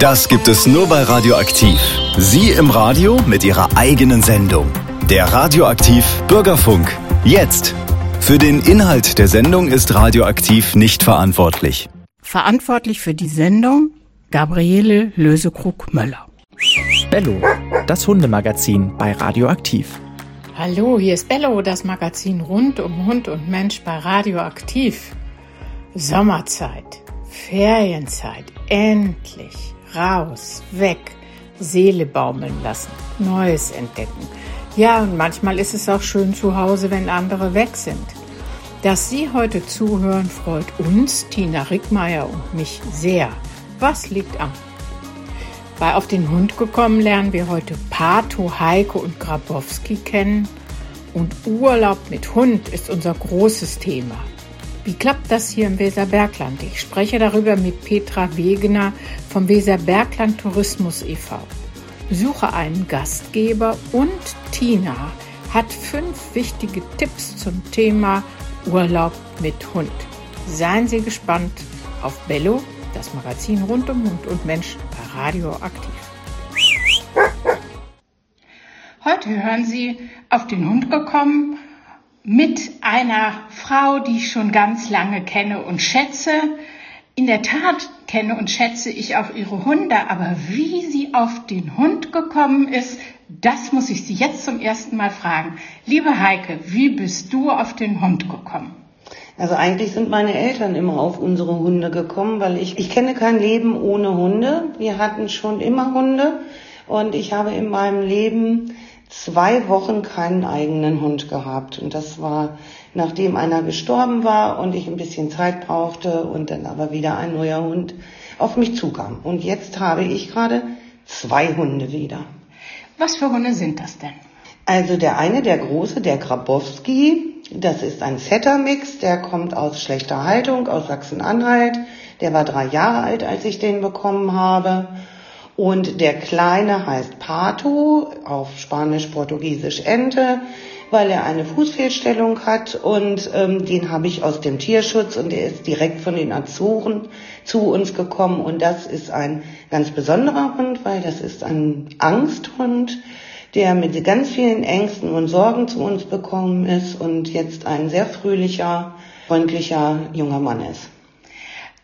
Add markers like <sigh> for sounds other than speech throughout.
Das gibt es nur bei Radioaktiv. Sie im Radio mit Ihrer eigenen Sendung. Der Radioaktiv Bürgerfunk. Jetzt. Für den Inhalt der Sendung ist Radioaktiv nicht verantwortlich. Verantwortlich für die Sendung Gabriele Lösekrug-Möller. Bello, das Hundemagazin bei Radioaktiv. Hallo, hier ist Bello, das Magazin rund um Hund und Mensch bei Radioaktiv. Sommerzeit, Ferienzeit, endlich raus, weg, Seele baumeln lassen, Neues entdecken. Ja, und manchmal ist es auch schön zu Hause, wenn andere weg sind. Dass Sie heute zuhören, freut uns, Tina Rickmeier und mich sehr. Was liegt an? Bei Auf den Hund gekommen lernen wir heute Pato, Heike und Grabowski kennen. Und Urlaub mit Hund ist unser großes Thema. Wie klappt das hier im Weserbergland? Ich spreche darüber mit Petra Wegener vom Weserbergland Tourismus e.V. Suche einen Gastgeber und Tina hat fünf wichtige Tipps zum Thema Urlaub mit Hund. Seien Sie gespannt auf Bello, das Magazin rund um Hund und Mensch bei Radio Aktiv. Heute hören Sie auf den Hund gekommen mit einer Frau, die ich schon ganz lange kenne und schätze. In der Tat kenne und schätze ich auch ihre Hunde, aber wie sie auf den Hund gekommen ist, das muss ich Sie jetzt zum ersten Mal fragen. Liebe Heike, wie bist du auf den Hund gekommen? Also eigentlich sind meine Eltern immer auf unsere Hunde gekommen, weil ich, ich kenne kein Leben ohne Hunde. Wir hatten schon immer Hunde und ich habe in meinem Leben zwei Wochen keinen eigenen Hund gehabt. Und das war, nachdem einer gestorben war und ich ein bisschen Zeit brauchte und dann aber wieder ein neuer Hund auf mich zukam. Und jetzt habe ich gerade zwei Hunde wieder. Was für Hunde sind das denn? Also der eine, der große, der Grabowski, das ist ein Setter-Mix, der kommt aus schlechter Haltung, aus Sachsen-Anhalt. Der war drei Jahre alt, als ich den bekommen habe. Und der kleine heißt Pato, auf Spanisch-Portugiesisch Ente, weil er eine Fußfehlstellung hat und ähm, den habe ich aus dem Tierschutz und der ist direkt von den Azoren zu uns gekommen und das ist ein ganz besonderer Hund, weil das ist ein Angsthund, der mit ganz vielen Ängsten und Sorgen zu uns gekommen ist und jetzt ein sehr fröhlicher, freundlicher junger Mann ist.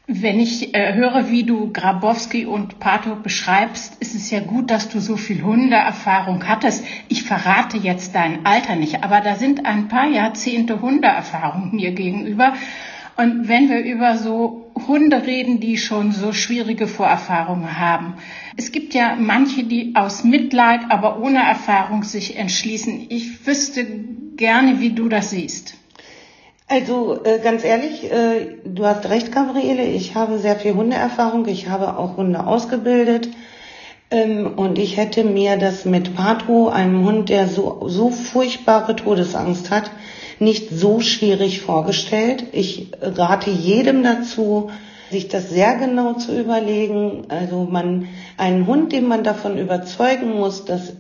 Wenn ich äh, höre, wie du Grabowski und Pato beschreibst, ist es ja gut, dass du so viel Hundeerfahrung hattest. Ich verrate jetzt dein Alter nicht, aber da sind ein paar Jahrzehnte Hundeerfahrung <laughs> mir gegenüber. Und wenn wir über so Hunde reden, die schon so schwierige Vorerfahrungen haben. Es gibt ja manche, die aus Mitleid, aber ohne Erfahrung sich entschließen. Ich wüsste gerne, wie du das siehst. Also äh, ganz ehrlich, äh, du hast recht, Gabriele. Ich habe sehr viel Hundeerfahrung. Ich habe auch Hunde ausgebildet. Ähm, und ich hätte mir das mit Patro, einem Hund, der so, so furchtbare Todesangst hat, nicht so schwierig vorgestellt. Ich rate jedem dazu, sich das sehr genau zu überlegen. Also man, einen Hund, den man davon überzeugen muss, dass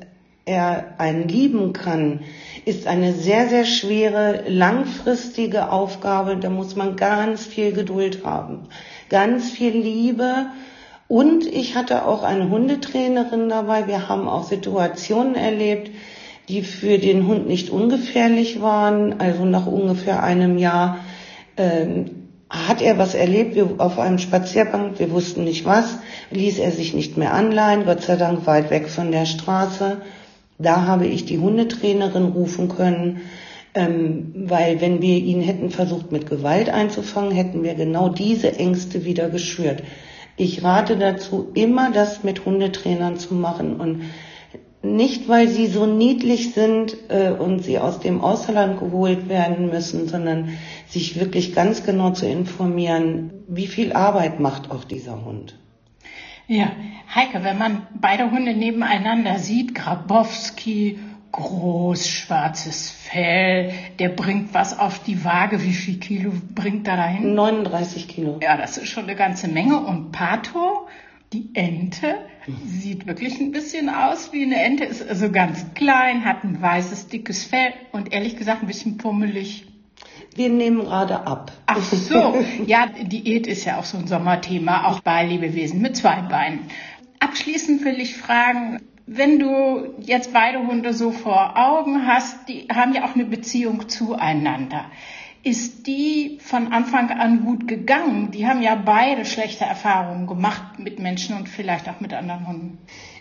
er einen lieben kann, ist eine sehr, sehr schwere, langfristige Aufgabe. Da muss man ganz viel Geduld haben, ganz viel Liebe. Und ich hatte auch eine Hundetrainerin dabei. Wir haben auch Situationen erlebt, die für den Hund nicht ungefährlich waren. Also nach ungefähr einem Jahr ähm, hat er was erlebt wir, auf einem Spaziergang. Wir wussten nicht was. Ließ er sich nicht mehr anleihen. Gott sei Dank weit weg von der Straße. Da habe ich die Hundetrainerin rufen können, ähm, weil wenn wir ihn hätten versucht mit Gewalt einzufangen, hätten wir genau diese Ängste wieder geschürt. Ich rate dazu, immer das mit Hundetrainern zu machen und nicht, weil sie so niedlich sind äh, und sie aus dem Ausland geholt werden müssen, sondern sich wirklich ganz genau zu informieren, wie viel Arbeit macht auch dieser Hund. Ja, Heike, wenn man beide Hunde nebeneinander sieht, Grabowski, groß, schwarzes Fell, der bringt was auf die Waage. Wie viel Kilo bringt er dahin? 39 Kilo. Ja, das ist schon eine ganze Menge. Und Pato, die Ente, sieht wirklich ein bisschen aus wie eine Ente, ist also ganz klein, hat ein weißes, dickes Fell und ehrlich gesagt ein bisschen pummelig. Wir nehmen gerade ab. Ach so, ja, Diät ist ja auch so ein Sommerthema, auch bei Lebewesen mit zwei Beinen. abschließend will ich fragen, wenn du jetzt beide Hunde so vor Augen hast, die haben ja auch eine Beziehung zueinander. Ist die von Anfang an gut gegangen? Die haben ja beide schlechte Erfahrungen gemacht mit Menschen und vielleicht auch mit anderen Hunden.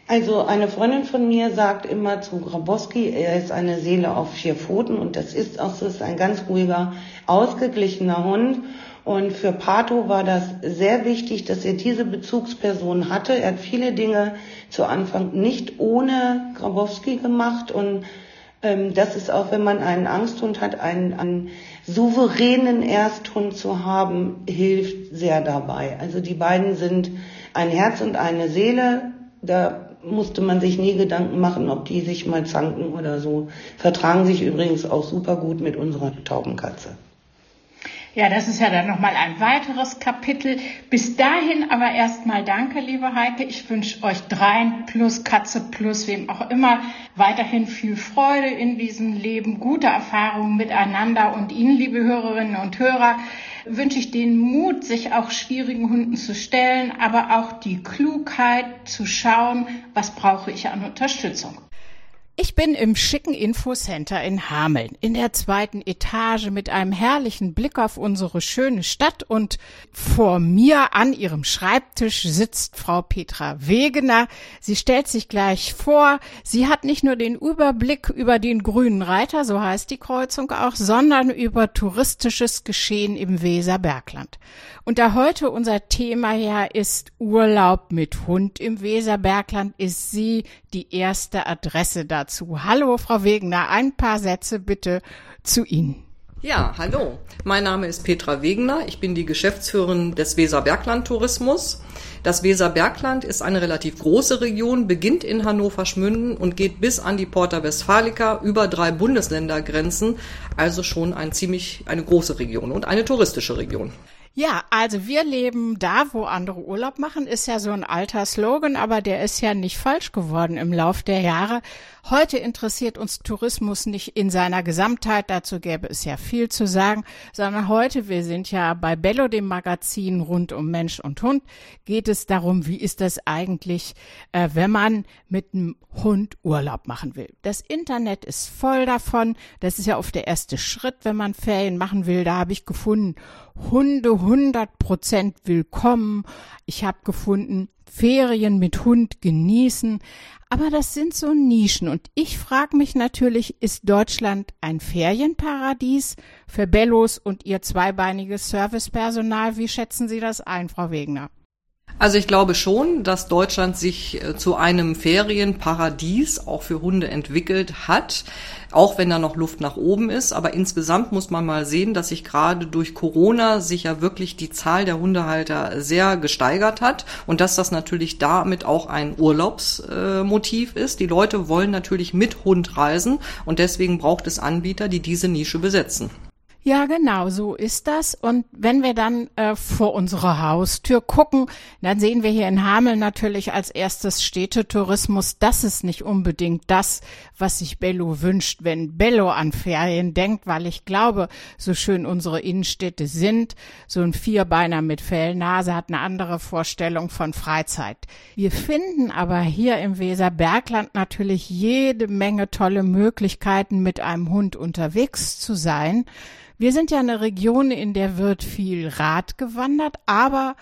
Also eine Freundin von mir sagt immer zu Grabowski, er ist eine Seele auf vier Pfoten und das ist auch so, ist ein ganz ruhiger, ausgeglichener Hund. Und für Pato war das sehr wichtig, dass er diese Bezugsperson hatte. Er hat viele Dinge zu Anfang nicht ohne Grabowski gemacht und ähm, das ist auch, wenn man einen Angsthund hat, einen, einen souveränen Ersthund zu haben, hilft sehr dabei. Also die beiden sind ein Herz und eine Seele. Da musste man sich nie Gedanken machen, ob die sich mal zanken oder so. Vertragen sich übrigens auch super gut mit unserer Taubenkatze. Ja, das ist ja dann nochmal ein weiteres Kapitel. Bis dahin aber erstmal danke, liebe Heike. Ich wünsche euch dreien plus Katze plus wem auch immer weiterhin viel Freude in diesem Leben, gute Erfahrungen miteinander und Ihnen, liebe Hörerinnen und Hörer, wünsche ich den Mut, sich auch schwierigen Hunden zu stellen, aber auch die Klugheit zu schauen, was brauche ich an Unterstützung. Ich bin im schicken Infocenter in Hameln, in der zweiten Etage mit einem herrlichen Blick auf unsere schöne Stadt und vor mir an ihrem Schreibtisch sitzt Frau Petra Wegener. Sie stellt sich gleich vor. Sie hat nicht nur den Überblick über den grünen Reiter, so heißt die Kreuzung auch, sondern über touristisches Geschehen im Weserbergland. Und da heute unser Thema ja ist Urlaub mit Hund im Weserbergland, ist sie die erste Adresse dazu. Hallo, Frau Wegener, ein paar Sätze bitte zu Ihnen. Ja, hallo. Mein Name ist Petra Wegener. Ich bin die Geschäftsführerin des Weserbergland Tourismus. Das Weserbergland ist eine relativ große Region, beginnt in Hannover-Schmünden und geht bis an die Porta Westfalica über drei Bundesländergrenzen. Also schon ein ziemlich, eine große Region und eine touristische Region. Ja, also wir leben da, wo andere Urlaub machen, ist ja so ein alter Slogan, aber der ist ja nicht falsch geworden im Lauf der Jahre. Heute interessiert uns Tourismus nicht in seiner Gesamtheit, dazu gäbe es ja viel zu sagen, sondern heute, wir sind ja bei Bello, dem Magazin rund um Mensch und Hund, geht es darum, wie ist das eigentlich, äh, wenn man mit einem Hund Urlaub machen will. Das Internet ist voll davon, das ist ja oft der erste Schritt, wenn man Ferien machen will, da habe ich gefunden, Hunde 100 Prozent willkommen. Ich habe gefunden, Ferien mit Hund genießen. Aber das sind so Nischen. Und ich frage mich natürlich, ist Deutschland ein Ferienparadies für Bellos und ihr zweibeiniges Servicepersonal? Wie schätzen Sie das ein, Frau Wegner? Also ich glaube schon, dass Deutschland sich äh, zu einem Ferienparadies auch für Hunde entwickelt hat, auch wenn da noch Luft nach oben ist. Aber insgesamt muss man mal sehen, dass sich gerade durch Corona sich ja wirklich die Zahl der Hundehalter sehr gesteigert hat und dass das natürlich damit auch ein Urlaubsmotiv ist. Die Leute wollen natürlich mit Hund reisen und deswegen braucht es Anbieter, die diese Nische besetzen. Ja, genau, so ist das. Und wenn wir dann äh, vor unserer Haustür gucken, dann sehen wir hier in Hameln natürlich als erstes Städtetourismus. Das ist nicht unbedingt das, was sich Bello wünscht, wenn Bello an Ferien denkt, weil ich glaube, so schön unsere Innenstädte sind, so ein Vierbeiner mit Fellnase hat eine andere Vorstellung von Freizeit. Wir finden aber hier im Weserbergland natürlich jede Menge tolle Möglichkeiten, mit einem Hund unterwegs zu sein. Wir sind ja eine Region, in der wird viel Rad gewandert, aber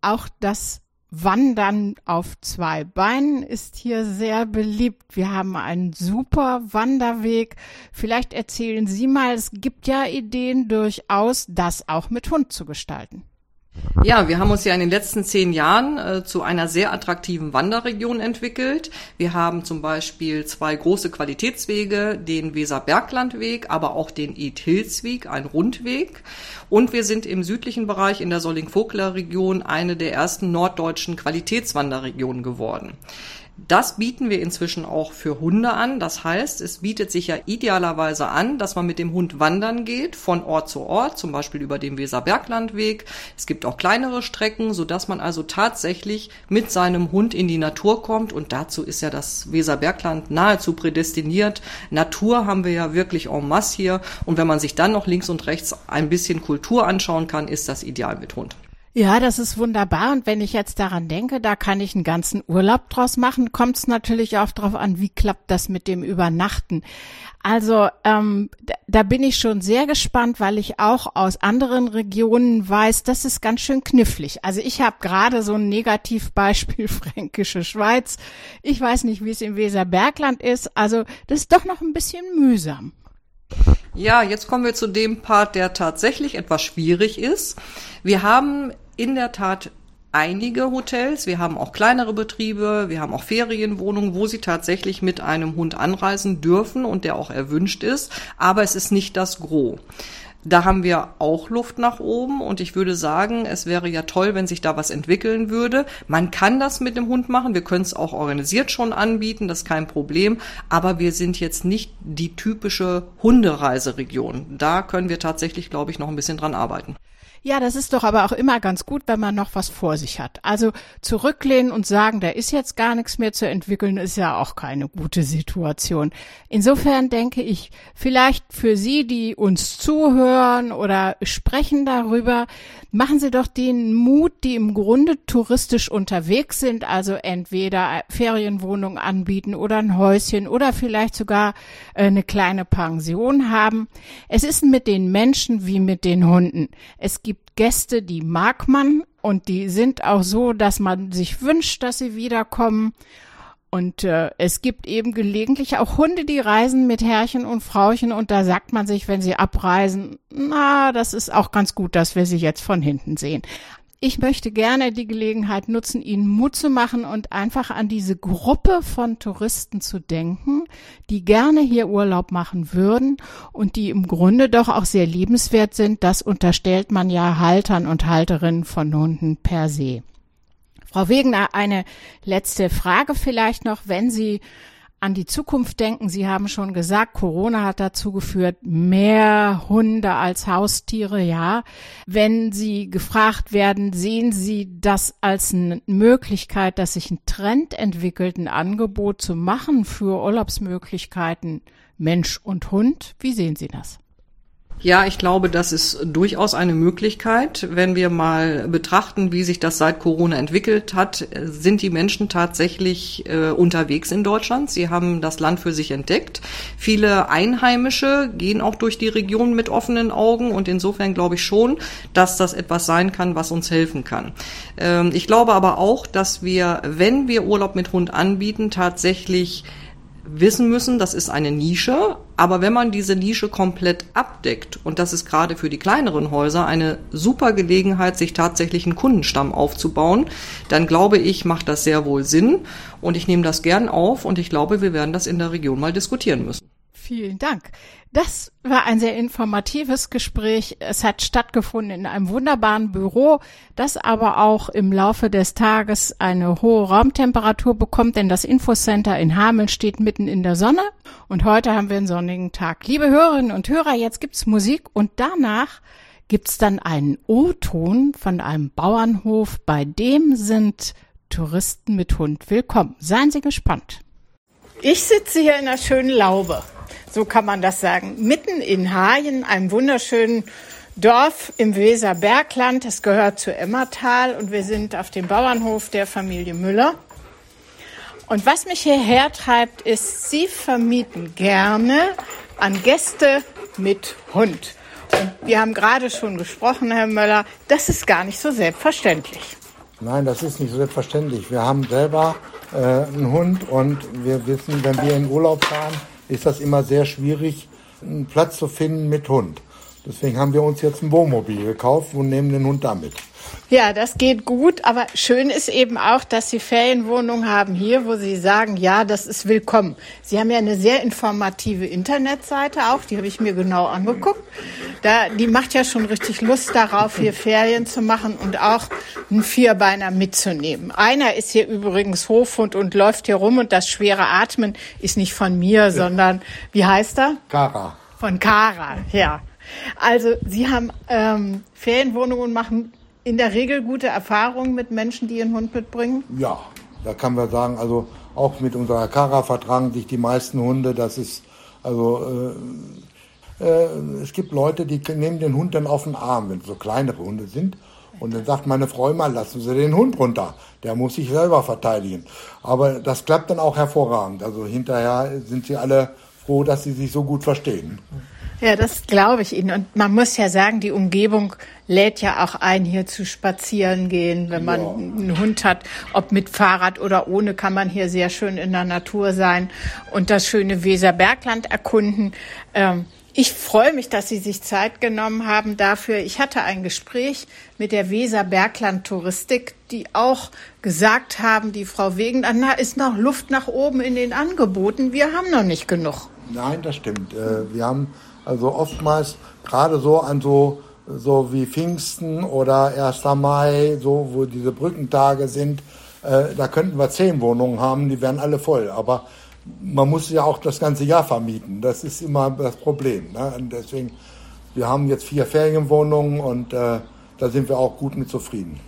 auch das Wandern auf zwei Beinen ist hier sehr beliebt. Wir haben einen super Wanderweg. Vielleicht erzählen Sie mal, es gibt ja Ideen durchaus, das auch mit Hund zu gestalten. Ja, wir haben uns ja in den letzten zehn Jahren äh, zu einer sehr attraktiven Wanderregion entwickelt. Wir haben zum Beispiel zwei große Qualitätswege, den Weserberglandweg, aber auch den Eat Hills-Weg, ein Rundweg. Und wir sind im südlichen Bereich in der Solling-Vogler-Region eine der ersten norddeutschen Qualitätswanderregionen geworden. Das bieten wir inzwischen auch für Hunde an. Das heißt, es bietet sich ja idealerweise an, dass man mit dem Hund wandern geht, von Ort zu Ort, zum Beispiel über den Weserberglandweg. Es gibt auch kleinere Strecken, so dass man also tatsächlich mit seinem Hund in die Natur kommt. Und dazu ist ja das Weserbergland nahezu prädestiniert. Natur haben wir ja wirklich en masse hier. Und wenn man sich dann noch links und rechts ein bisschen Kultur anschauen kann, ist das ideal mit Hund. Ja, das ist wunderbar. Und wenn ich jetzt daran denke, da kann ich einen ganzen Urlaub draus machen, kommt es natürlich auch darauf an, wie klappt das mit dem Übernachten. Also ähm, da bin ich schon sehr gespannt, weil ich auch aus anderen Regionen weiß, das ist ganz schön knifflig. Also ich habe gerade so ein Negativbeispiel <laughs> Fränkische Schweiz. Ich weiß nicht, wie es im Weserbergland ist. Also das ist doch noch ein bisschen mühsam. Ja, jetzt kommen wir zu dem Part, der tatsächlich etwas schwierig ist. Wir haben in der Tat einige Hotels, wir haben auch kleinere Betriebe, wir haben auch Ferienwohnungen, wo sie tatsächlich mit einem Hund anreisen dürfen und der auch erwünscht ist, aber es ist nicht das Gros. Da haben wir auch Luft nach oben und ich würde sagen, es wäre ja toll, wenn sich da was entwickeln würde. Man kann das mit dem Hund machen, wir können es auch organisiert schon anbieten, das ist kein Problem, aber wir sind jetzt nicht die typische Hundereiseregion. Da können wir tatsächlich, glaube ich, noch ein bisschen dran arbeiten. Ja, das ist doch aber auch immer ganz gut, wenn man noch was vor sich hat. Also zurücklehnen und sagen, da ist jetzt gar nichts mehr zu entwickeln, ist ja auch keine gute Situation. Insofern denke ich, vielleicht für Sie, die uns zuhören oder sprechen darüber, machen Sie doch den Mut, die im Grunde touristisch unterwegs sind, also entweder Ferienwohnung anbieten oder ein Häuschen oder vielleicht sogar äh, eine kleine Pension haben. Es ist mit den Menschen wie mit den Hunden. Es gibt Gäste, die mag man und die sind auch so, dass man sich wünscht, dass sie wiederkommen. Und äh, es gibt eben gelegentlich auch Hunde, die reisen mit Herrchen und Frauchen und da sagt man sich, wenn sie abreisen, na, das ist auch ganz gut, dass wir sie jetzt von hinten sehen. Ich möchte gerne die Gelegenheit nutzen, Ihnen Mut zu machen und einfach an diese Gruppe von Touristen zu denken, die gerne hier Urlaub machen würden und die im Grunde doch auch sehr liebenswert sind. Das unterstellt man ja Haltern und Halterinnen von Hunden per se. Frau Wegener, eine letzte Frage vielleicht noch, wenn Sie an die Zukunft denken. Sie haben schon gesagt, Corona hat dazu geführt, mehr Hunde als Haustiere, ja. Wenn Sie gefragt werden, sehen Sie das als eine Möglichkeit, dass sich ein Trend entwickelt, ein Angebot zu machen für Urlaubsmöglichkeiten Mensch und Hund? Wie sehen Sie das? Ja, ich glaube, das ist durchaus eine Möglichkeit. Wenn wir mal betrachten, wie sich das seit Corona entwickelt hat, sind die Menschen tatsächlich äh, unterwegs in Deutschland. Sie haben das Land für sich entdeckt. Viele Einheimische gehen auch durch die Region mit offenen Augen und insofern glaube ich schon, dass das etwas sein kann, was uns helfen kann. Ähm, ich glaube aber auch, dass wir, wenn wir Urlaub mit Hund anbieten, tatsächlich wissen müssen, das ist eine Nische, aber wenn man diese Nische komplett abdeckt, und das ist gerade für die kleineren Häuser eine super Gelegenheit, sich tatsächlich einen Kundenstamm aufzubauen, dann glaube ich, macht das sehr wohl Sinn und ich nehme das gern auf und ich glaube, wir werden das in der Region mal diskutieren müssen. Vielen Dank. Das war ein sehr informatives Gespräch. Es hat stattgefunden in einem wunderbaren Büro, das aber auch im Laufe des Tages eine hohe Raumtemperatur bekommt, denn das Infocenter in Hameln steht mitten in der Sonne und heute haben wir einen sonnigen Tag. Liebe Hörerinnen und Hörer, jetzt gibt's Musik und danach gibt's dann einen O-Ton von einem Bauernhof, bei dem sind Touristen mit Hund willkommen. Seien Sie gespannt. Ich sitze hier in der schönen Laube so kann man das sagen, mitten in Hagen, einem wunderschönen Dorf im Weserbergland. Es gehört zu Emmertal und wir sind auf dem Bauernhof der Familie Müller. Und was mich hierher treibt, ist, Sie vermieten gerne an Gäste mit Hund. Und wir haben gerade schon gesprochen, Herr Möller, das ist gar nicht so selbstverständlich. Nein, das ist nicht so selbstverständlich. Wir haben selber äh, einen Hund und wir wissen, wenn wir in Urlaub fahren, ist das immer sehr schwierig, einen Platz zu finden mit Hund. Deswegen haben wir uns jetzt ein Wohnmobil gekauft und nehmen den Hund damit. Ja, das geht gut, aber schön ist eben auch, dass Sie Ferienwohnungen haben hier, wo Sie sagen, ja, das ist willkommen. Sie haben ja eine sehr informative Internetseite auch, die habe ich mir genau angeguckt. Da, die macht ja schon richtig Lust darauf, hier Ferien zu machen und auch einen Vierbeiner mitzunehmen. Einer ist hier übrigens Hofhund und läuft hier rum und das schwere Atmen ist nicht von mir, ja. sondern, wie heißt er? Kara. Von Kara, ja. Also Sie haben ähm, Ferienwohnungen machen in der Regel gute Erfahrungen mit Menschen, die ihren Hund mitbringen? Ja, da kann man sagen, also auch mit unserer Kara vertragen sich die meisten Hunde. Das ist also äh, äh, es gibt Leute, die nehmen den Hund dann auf den Arm, wenn es so kleinere Hunde sind. Und dann sagt meine Frau immer, lassen Sie den Hund runter. Der muss sich selber verteidigen. Aber das klappt dann auch hervorragend. Also hinterher sind sie alle froh, dass sie sich so gut verstehen. Ja, das glaube ich Ihnen. Und man muss ja sagen, die Umgebung lädt ja auch ein, hier zu spazieren gehen. Wenn man ja. einen Hund hat, ob mit Fahrrad oder ohne, kann man hier sehr schön in der Natur sein und das schöne Weserbergland erkunden. Ähm, ich freue mich, dass Sie sich Zeit genommen haben dafür. Ich hatte ein Gespräch mit der Weser Bergland Touristik, die auch gesagt haben, die Frau Wegen, da ist noch Luft nach oben in den Angeboten. Wir haben noch nicht genug. Nein, das stimmt. Äh, wir haben also oftmals gerade so an so so wie Pfingsten oder 1. Mai, so wo diese Brückentage sind, äh, da könnten wir zehn Wohnungen haben, die wären alle voll. Aber man muss ja auch das ganze Jahr vermieten. Das ist immer das Problem. Ne? Und deswegen, wir haben jetzt vier Ferienwohnungen und äh, da sind wir auch gut mit zufrieden.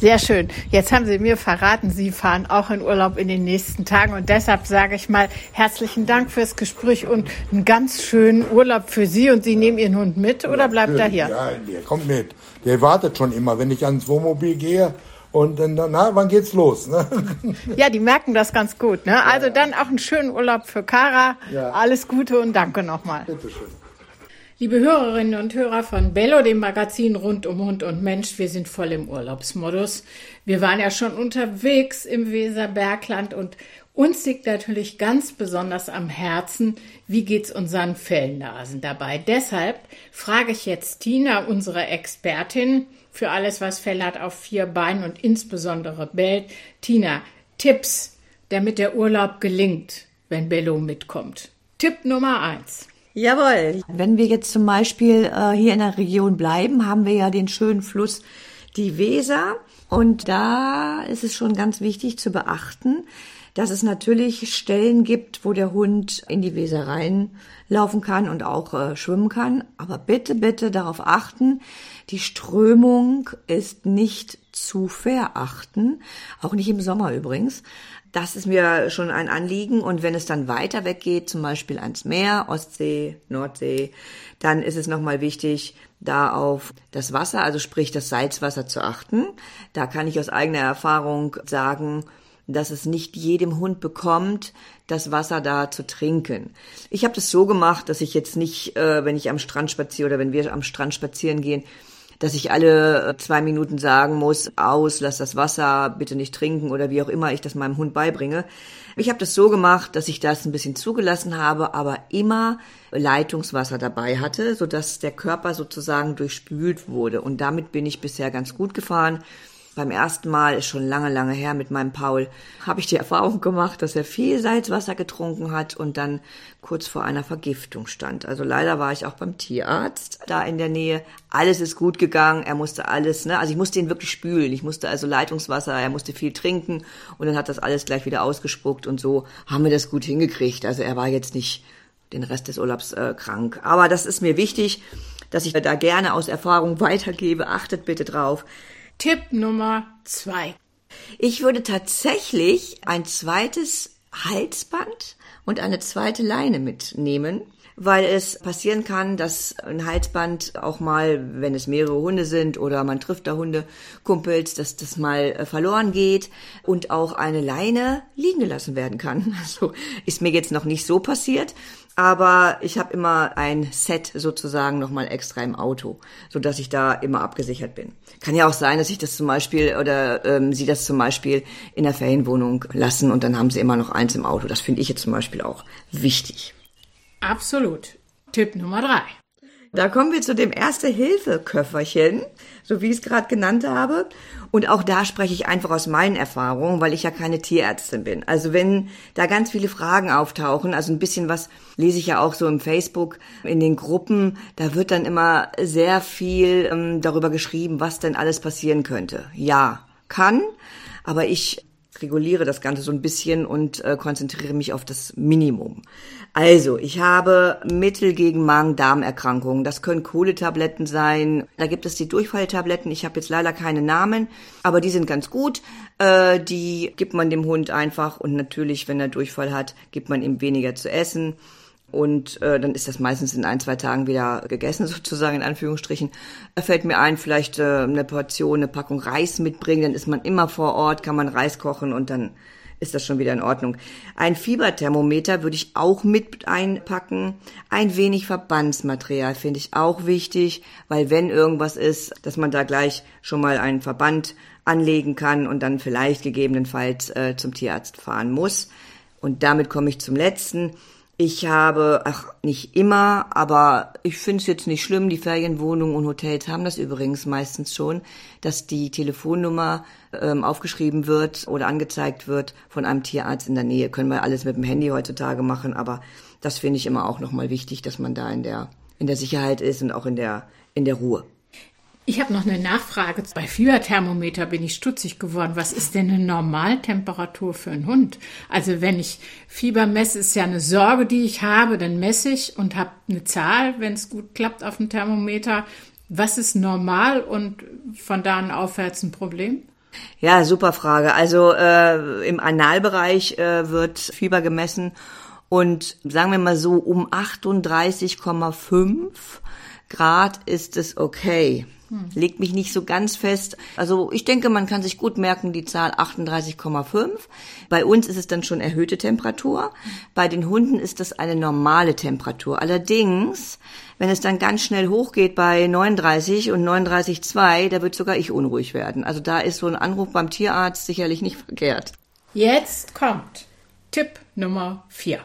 Sehr schön. Jetzt haben Sie mir verraten, Sie fahren auch in Urlaub in den nächsten Tagen und deshalb sage ich mal herzlichen Dank fürs Gespräch und einen ganz schönen Urlaub für Sie und Sie nehmen Ihren Hund mit oder bleibt er hier? Ja, der kommt mit. Der wartet schon immer, wenn ich ans Wohnmobil gehe. Und dann, na, wann geht's los? Ne? Ja, die merken das ganz gut. Ne? Also dann auch einen schönen Urlaub für Kara. Ja. Alles Gute und danke nochmal. Bitteschön. Liebe Hörerinnen und Hörer von Bello, dem Magazin rund um Hund und Mensch, wir sind voll im Urlaubsmodus. Wir waren ja schon unterwegs im Weserbergland und uns liegt natürlich ganz besonders am Herzen, wie geht's unseren Fellnasen dabei. Deshalb frage ich jetzt Tina, unsere Expertin, für alles, was Fell hat auf vier Beinen und insbesondere bellt. Tina, Tipps, damit der Urlaub gelingt, wenn Bello mitkommt. Tipp Nummer eins. Jawohl. Wenn wir jetzt zum Beispiel äh, hier in der Region bleiben, haben wir ja den schönen Fluss, die Weser. Und da ist es schon ganz wichtig zu beachten, dass es natürlich Stellen gibt, wo der Hund in die Weser reinlaufen kann und auch äh, schwimmen kann. Aber bitte, bitte darauf achten, die Strömung ist nicht zu verachten, auch nicht im Sommer übrigens. Das ist mir schon ein Anliegen. Und wenn es dann weiter weggeht, zum Beispiel ans Meer, Ostsee, Nordsee, dann ist es nochmal wichtig, da auf das Wasser, also sprich das Salzwasser zu achten. Da kann ich aus eigener Erfahrung sagen, dass es nicht jedem Hund bekommt, das Wasser da zu trinken. Ich habe das so gemacht, dass ich jetzt nicht, äh, wenn ich am Strand spaziere oder wenn wir am Strand spazieren gehen, dass ich alle äh, zwei Minuten sagen muss, aus, lass das Wasser, bitte nicht trinken oder wie auch immer ich das meinem Hund beibringe. Ich habe das so gemacht, dass ich das ein bisschen zugelassen habe, aber immer Leitungswasser dabei hatte, sodass der Körper sozusagen durchspült wurde. Und damit bin ich bisher ganz gut gefahren beim ersten Mal, ist schon lange, lange her mit meinem Paul, habe ich die Erfahrung gemacht, dass er viel Salzwasser getrunken hat und dann kurz vor einer Vergiftung stand. Also leider war ich auch beim Tierarzt da in der Nähe. Alles ist gut gegangen. Er musste alles, ne, also ich musste ihn wirklich spülen. Ich musste also Leitungswasser, er musste viel trinken und dann hat das alles gleich wieder ausgespuckt und so haben wir das gut hingekriegt. Also er war jetzt nicht den Rest des Urlaubs äh, krank. Aber das ist mir wichtig, dass ich da gerne aus Erfahrung weitergebe. Achtet bitte drauf. Tipp Nummer zwei. Ich würde tatsächlich ein zweites Halsband und eine zweite Leine mitnehmen, weil es passieren kann, dass ein Halsband auch mal, wenn es mehrere Hunde sind oder man trifft da Hundekumpels, dass das mal äh, verloren geht und auch eine Leine liegen gelassen werden kann. <laughs> Also ist mir jetzt noch nicht so passiert, aber ich habe immer ein Set sozusagen nochmal extra im Auto, so dass ich da immer abgesichert bin. Kann ja auch sein, dass ich das zum Beispiel oder ähm, sie das zum Beispiel in der Ferienwohnung lassen und dann haben sie immer noch eins im Auto. Das finde ich jetzt zum Beispiel auch wichtig. Absolut. Tipp Nummer drei. Da kommen wir zu dem Erste-Hilfe-Köfferchen, so wie ich es gerade genannt habe. Und auch da spreche ich einfach aus meinen Erfahrungen, weil ich ja keine Tierärztin bin. Also wenn da ganz viele Fragen auftauchen, also ein bisschen was lese ich ja auch so im Facebook in den Gruppen, da wird dann immer sehr viel ähm, darüber geschrieben, was denn alles passieren könnte. Ja, kann, aber ich reguliere das Ganze so ein bisschen und äh, konzentriere mich auf das Minimum. Also, ich habe Mittel gegen Magen-Darm-Erkrankungen. Das können Kohletabletten sein. Da gibt es die Durchfalltabletten. Ich habe jetzt leider keine Namen, aber die sind ganz gut. Äh, die gibt man dem Hund einfach und natürlich, wenn er Durchfall hat, gibt man ihm weniger zu essen. Und äh, dann ist das meistens in ein, zwei Tagen wieder gegessen, <laughs> sozusagen in Anführungsstrichen. Da fällt mir ein, vielleicht äh, eine Portion, eine Packung Reis mitbringen, dann ist man immer vor Ort, kann man Reis kochen und dann ist das schon wieder in Ordnung. Ein Fieberthermometer würde ich auch mit einpacken. Ein wenig Verbandsmaterial finde ich auch wichtig, weil wenn irgendwas ist, dass man da gleich schon mal einen Verband anlegen kann und dann vielleicht gegebenenfalls äh, zum Tierarzt fahren muss. Und damit komme ich zum letzten. Ich habe, ach, nicht immer, aber ich finde es jetzt nicht schlimm. Die Ferienwohnungen und Hotels haben das übrigens meistens schon, dass die Telefonnummer ähm, aufgeschrieben wird oder angezeigt wird von einem Tierarzt in der Nähe. Können wir alles mit dem Handy heutzutage machen, aber das finde ich immer auch nochmal wichtig, dass man da in der, in der Sicherheit ist und auch in der, in der Ruhe. Ich habe noch eine Nachfrage. Bei Fieberthermometer bin ich stutzig geworden. Was ist denn eine Normaltemperatur für einen Hund? Also wenn ich Fieber messe, ist ja eine Sorge, die ich habe. Dann messe ich und habe eine Zahl, wenn es gut klappt auf dem Thermometer. Was ist normal und von da an aufwärts ein Problem? Ja, super Frage. Also äh, im Analbereich äh, wird Fieber gemessen und sagen wir mal so um 38,5 Grad ist es okay. Hm. Legt mich nicht so ganz fest. Also ich denke, man kann sich gut merken, die Zahl 38,5. Bei uns ist es dann schon erhöhte Temperatur. Bei den Hunden ist das eine normale Temperatur. Allerdings, wenn es dann ganz schnell hochgeht bei 39 und 39,2, da wird sogar ich unruhig werden. Also da ist so ein Anruf beim Tierarzt sicherlich nicht verkehrt. Jetzt kommt Tipp Nummer 4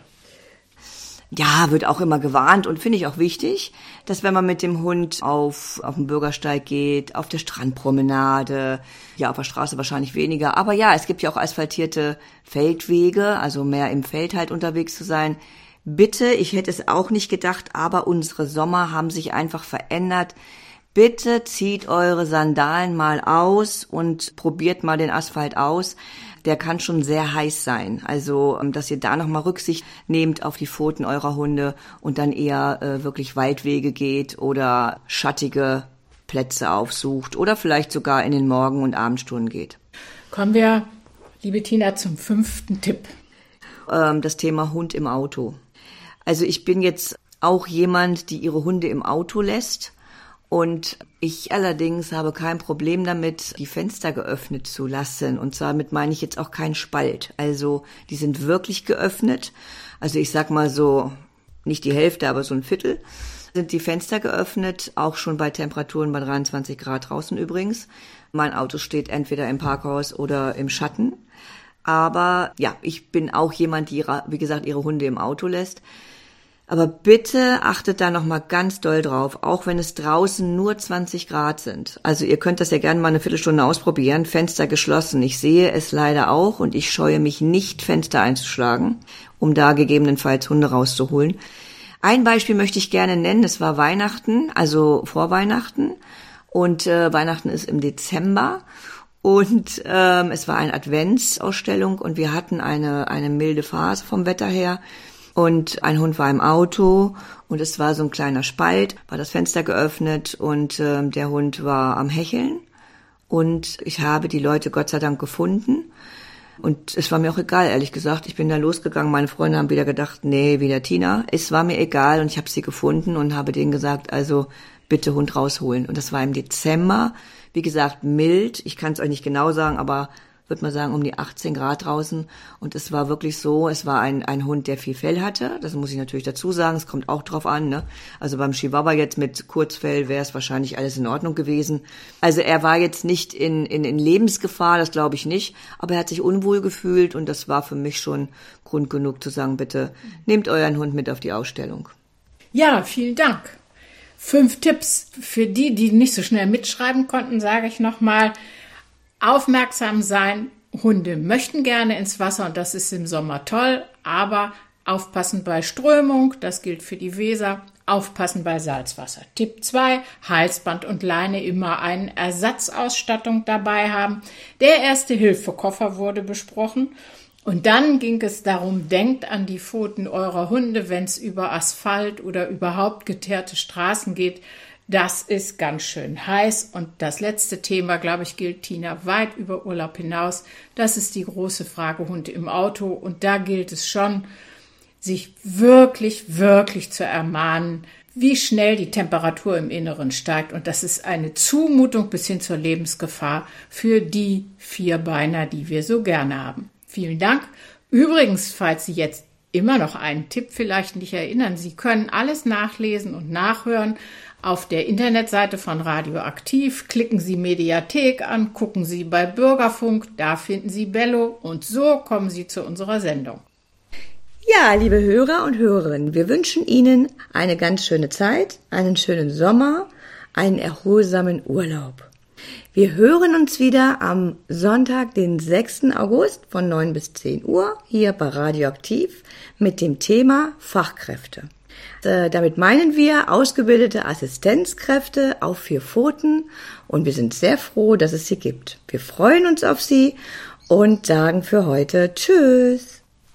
ja, wird auch immer gewarnt und finde ich auch wichtig, dass wenn man mit dem Hund auf, auf den Bürgersteig geht, auf der Strandpromenade, ja, auf der Straße wahrscheinlich weniger, aber ja, es gibt ja auch asphaltierte Feldwege, also mehr im Feld halt unterwegs zu sein. Bitte, ich hätte es auch nicht gedacht, aber unsere Sommer haben sich einfach verändert. Bitte zieht eure Sandalen mal aus und probiert mal den Asphalt aus der kann schon sehr heiß sein. Also, ähm, dass ihr da nochmal Rücksicht nehmt auf die Pfoten eurer Hunde und dann eher äh, wirklich Waldwege geht oder schattige Plätze aufsucht oder vielleicht sogar in den Morgen- und Abendstunden geht. Kommen wir, liebe Tina, zum fünften Tipp. Ähm, das Thema Hund im Auto. Also ich bin jetzt auch jemand, die ihre Hunde im Auto lässt und ich allerdings habe kein Problem damit, die Fenster geöffnet zu lassen. Und damit meine ich jetzt auch keinen Spalt. Also die sind wirklich geöffnet. Also ich sag mal so, nicht die Hälfte, aber so ein Viertel sind die Fenster geöffnet, auch schon bei Temperaturen bei 23 Grad draußen übrigens. Mein Auto steht entweder im Parkhaus oder im Schatten. Aber ja, ich bin auch jemand, die, wie gesagt, ihre Hunde im Auto lässt. Aber bitte achtet da noch mal ganz doll drauf, auch wenn es draußen nur 20 Grad sind. Also ihr könnt das ja gerne mal eine Viertelstunde ausprobieren, Fenster geschlossen. Ich sehe es leider auch und ich scheue mich nicht, Fenster einzuschlagen, um da gegebenenfalls Hunde rauszuholen. Ein Beispiel möchte ich gerne nennen, es war Weihnachten, also vor Weihnachten. Und äh, Weihnachten ist im Dezember. Und ähm, es war eine Adventsausstellung und wir hatten eine, eine milde Phase vom Wetter her. Und ein Hund war im Auto und es war so ein kleiner Spalt, war das Fenster geöffnet und äh, der Hund war am Hecheln. Und ich habe die Leute Gott sei Dank gefunden. Und es war mir auch egal, ehrlich gesagt. Ich bin da losgegangen. Meine Freunde haben wieder gedacht, nee, wieder Tina. Es war mir egal und ich habe sie gefunden und habe denen gesagt, also bitte Hund rausholen. Und das war im Dezember. Wie gesagt, mild. Ich kann es euch nicht genau sagen, aber würde man sagen, um die 18 Grad draußen. Und es war wirklich so, es war ein, ein Hund, der viel Fell hatte. Das muss ich natürlich dazu sagen. Es kommt auch drauf an. Ne? Also beim Chihuahua jetzt mit Kurzfell wäre es wahrscheinlich alles in Ordnung gewesen. Also er war jetzt nicht in, in, in Lebensgefahr, das glaube ich nicht. Aber er hat sich unwohl gefühlt und das war für mich schon Grund genug zu sagen, bitte nehmt euren Hund mit auf die Ausstellung. Ja, vielen Dank. Fünf Tipps für die, die nicht so schnell mitschreiben konnten, sage ich nochmal. Aufmerksam sein. Hunde möchten gerne ins Wasser und das ist im Sommer toll, aber aufpassen bei Strömung, das gilt für die Weser, aufpassen bei Salzwasser. Tipp 2, Halsband und Leine immer eine Ersatzausstattung dabei haben. Der erste Hilfekoffer wurde besprochen. Und dann ging es darum, denkt an die Pfoten eurer Hunde, wenn es über Asphalt oder überhaupt geteerte Straßen geht. Das ist ganz schön heiß. Und das letzte Thema, glaube ich, gilt Tina weit über Urlaub hinaus. Das ist die große Frage Hund im Auto. Und da gilt es schon, sich wirklich, wirklich zu ermahnen, wie schnell die Temperatur im Inneren steigt. Und das ist eine Zumutung bis hin zur Lebensgefahr für die Vierbeiner, die wir so gerne haben. Vielen Dank. Übrigens, falls Sie jetzt immer noch einen Tipp vielleicht nicht erinnern, Sie können alles nachlesen und nachhören auf der Internetseite von Radioaktiv. Klicken Sie Mediathek an, gucken Sie bei Bürgerfunk, da finden Sie Bello und so kommen Sie zu unserer Sendung. Ja, liebe Hörer und Hörerinnen, wir wünschen Ihnen eine ganz schöne Zeit, einen schönen Sommer, einen erholsamen Urlaub. Wir hören uns wieder am Sonntag, den 6. August von 9 bis 10 Uhr hier bei Radioaktiv mit dem Thema Fachkräfte. Äh, damit meinen wir ausgebildete Assistenzkräfte auf vier Pfoten und wir sind sehr froh, dass es sie gibt. Wir freuen uns auf Sie und sagen für heute Tschüss.